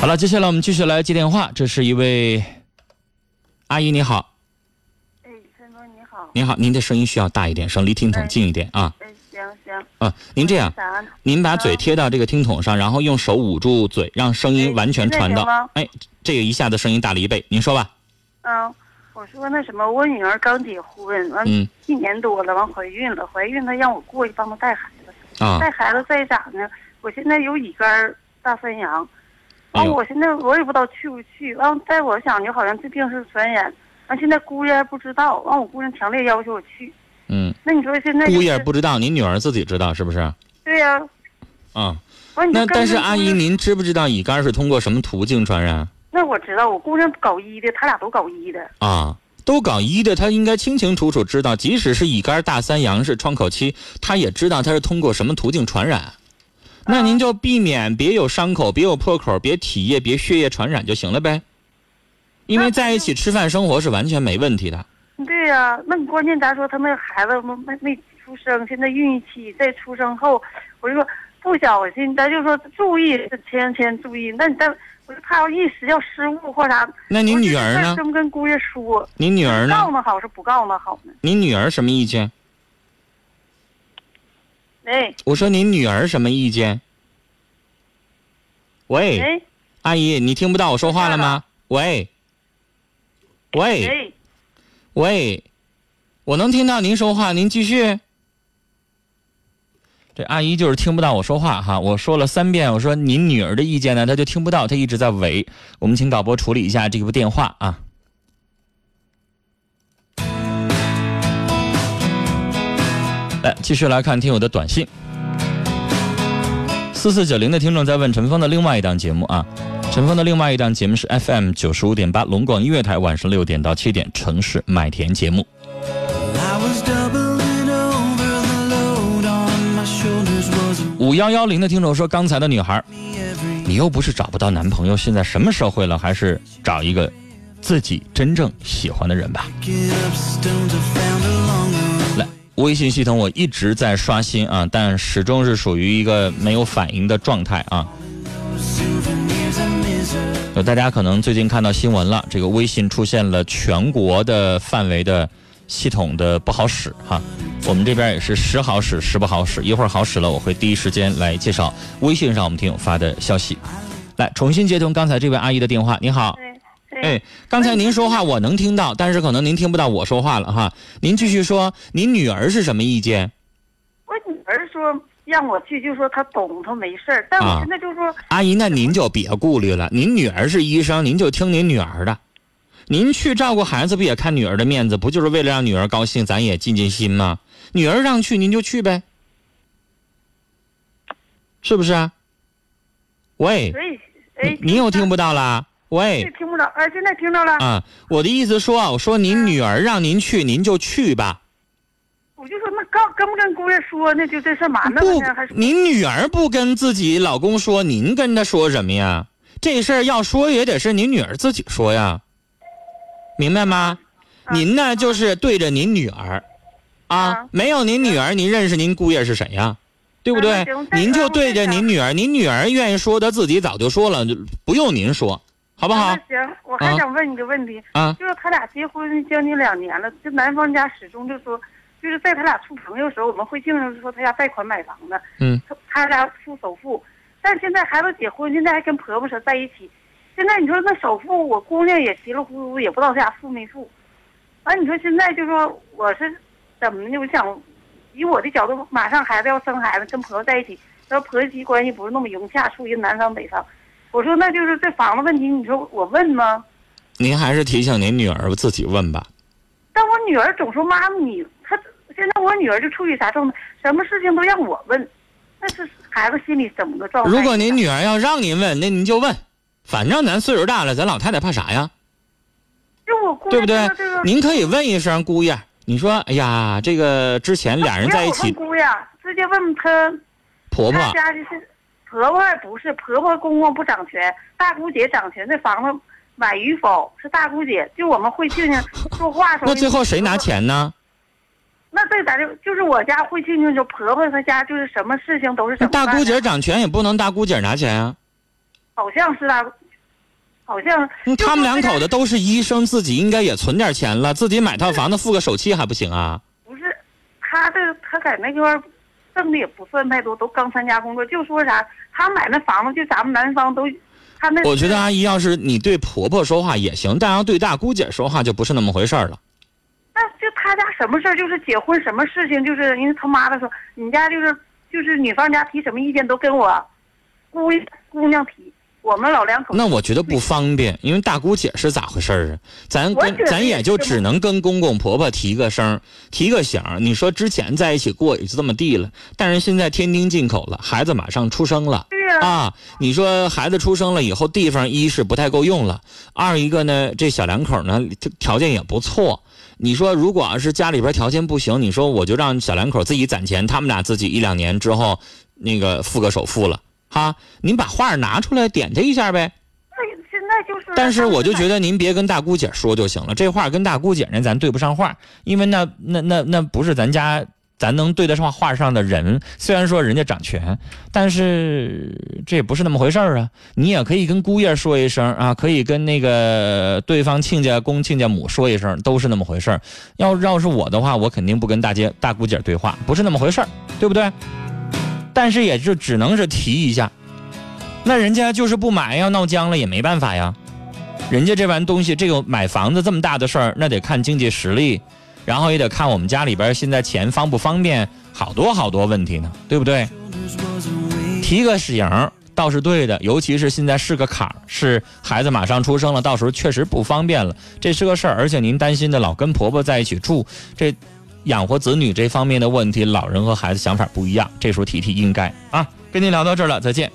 好了，接下来我们继续来接电话。这是一位阿姨，你好，哎，陈哥你好。您好，您的声音需要大一点，声离听筒近一点啊。哎，行行。啊，您这样，啥？您把嘴贴到这个听筒上，然后用手捂住嘴，让声音哎完全传到。哎，这个一下子声音大了一倍。您说吧。嗯，我说那什么，我女儿刚结婚，完嗯一年多了，完怀孕了，怀孕她让我过去帮她带孩子，啊带孩子再咋呢？我现在有乙肝、大三阳，完哎呦我现在我也不知道去不去，完在我想就好像这病是传染，完现在姑爷不知道，完我姑娘强烈要求我去，嗯，那你说现在、就是、姑爷不知道，您女儿自己知道是不是？对呀、啊，那但是阿姨，您知不知道乙肝是通过什么途径传染那我知道，我姑娘搞医的，他俩都搞医的。啊？都搞医的，他应该清清楚楚知道，即使是乙肝、大三阳是窗口期，他也知道他是通过什么途径传染。那您就避免别有伤口，别有破口，别体液，别血液传染就行了呗。因为在一起吃饭生活是完全没问题的。对呀、那你关键咱说他那孩子没没没出生，现在孕期在出生后，我就说不小心，咱就说注意，千千注意。那你再，我就怕要一时要失误或啥。那您女儿呢？真跟姑爷说，您女儿呢？告那好是不告那好呢？您女儿什么意见？哎我说您女儿什么意见？喂，哎阿姨，你听不到我说话了吗？喂，喂，哎，喂，我能听到您说话，您继续。这阿姨就是听不到我说话哈，我说了三遍，我说您女儿的意见呢，她就听不到，她一直在喂。我们请导播处理一下这部电话啊。来，继续来看听友的短信。四四九零的听众在问陈峰的另外一档节目啊，陈峰的另外一档节目是 FM 九十五点八龙广音乐台晚上六点到七点城市麦田节目。五幺幺零的听众说，刚才的女孩，你又不是找不到男朋友，现在什么社会了，还是找一个自己真正喜欢的人吧。微信系统我一直在刷新啊，但始终是属于一个没有反应的状态啊。大家可能最近看到新闻了，这个微信出现了全国的范围的系统的不好使哈。我们这边也是时好使时不好使，一会儿好使了，我会第一时间来介绍微信上我们听友发的消息。来，重新接通刚才这位阿姨的电话。你好，哎，刚才您说话我能听到，但是可能您听不到我说话了哈。您继续说，您女儿是什么意见？我女儿说让我去，就说她懂，她没事儿，但啊我现在就说，阿姨，那您就别顾虑了，您女儿是医生，您就听您女儿的。您去照顾孩子，不也看女儿的面子？不就是为了让女儿高兴，咱也尽尽心吗？女儿让去，您就去呗，是不是啊？喂，所以，哎你，你又听不到啦？喂，着，哎，现在听着了。啊，我的意思说啊，我说您女儿让您去，您就去吧。我就说那跟跟不跟姑爷说呢？就这事儿瞒着不呢，还是，您女儿不跟自己老公说，您跟他说什么呀？这事儿要说也得是您女儿自己说呀，明白吗？啊您呢就是对着您女儿，啊啊，没有您女儿，您认识您姑爷是谁呀？对不对您就对着您女儿，您女儿愿意说，她自己早就说了，不用您说，好不好那？行，我还啊想问你个问题，啊，就是他俩结婚将近两年了，就男方家始终就说，就是在他俩处朋友的时候，我们会经常说他家贷款买房的，嗯，他他俩付首付，但现在孩子结婚，现在还跟婆婆说在一起，现在你说那首付，我姑娘也稀里糊涂，也不知道他俩付没付，完你说现在就说我是怎么呢？我想以我的角度，马上孩子要生孩子，跟婆婆在一起，要婆媳关系不是那么融洽，处于南方北方。我说那就是这房子问题，你说我问吗？您还是提醒您女儿自己问吧。但我女儿总说妈妈你，她现在我女儿就处于啥状态？什么事情都让我问，那是孩子心里怎么个状态？如果您女儿要让您问，那您就问，反正咱岁数大了，咱老太太怕啥呀？就我姑对不对这个？您可以问一声姑爷，你说，哎呀，这个之前俩人在一起姑爷，直接问她，婆婆家就是婆婆不是婆婆公公不掌权，大姑姐掌权，这房子买与否是大姑姐，就我们会静静说话时候。那最后谁拿？钱呢？那这咱就就是我家会静静，就婆婆她家就是什么事情都是大姑姐掌权也不能大姑姐拿钱啊。好像是大，好像他们两口子都是医生，自己应该也存点钱了，自己买套房子付个首期还不行啊？不是，他这他在那块儿挣的也不算太多，都刚参加工作，就说啥他买那房子就咱们南方都，他那我觉得阿姨要是你对婆婆说话也行，但要对大姑姐说话就不是那么回事了。那就他家什么事儿，就是结婚什么事情，就是因为他妈的说，你家就是就是女方家提什么意见都跟我姑姑娘提，我们老两口那我觉得不方便，因为大姑姐是咋回事儿啊？咱跟咱也就只能跟公公婆婆提个声，提个醒。你说之前在一起过也就这么地了，但是现在天津进口了，孩子马上出生了。啊，你说孩子出生了以后，地方一是不太够用了，二一个呢，这小两口呢这条件也不错。你说如果要是家里边条件不行，你说我就让小两口自己攒钱，他们俩自己一两年之后那个付个首付了哈，您把画拿出来点他一下呗。那现在就是，但是我就觉得得您别跟大姑姐说就行了，这话跟大姑姐呢咱对不上话，因为那那那那不是咱家咱能对得上话上的人。虽然说人家掌权，但是这也不是那么回事儿啊。你也可以跟姑爷说一声啊，可以跟那个对方亲家公亲家母说一声，都是那么回事儿。要要是我的话，我肯定不跟大姐大姑姐对话，不是那么回事儿，对不对？但是也就只能是提一下，那人家就是不买，要闹僵了也没办法呀。人家这玩意东西，这个买房子这么大的事儿，那得看经济实力，然后也得看我们家里边现在钱方不方便，好多好多问题呢，对不对？提个醒倒是对的，尤其是现在是个坎儿，是孩子马上出生了，到时候确实不方便了，这是个事儿。而且您担心的老跟婆婆在一起住，这养活子女这方面的问题，老人和孩子想法不一样，这时候提提应该啊。跟您聊到这儿了，再见。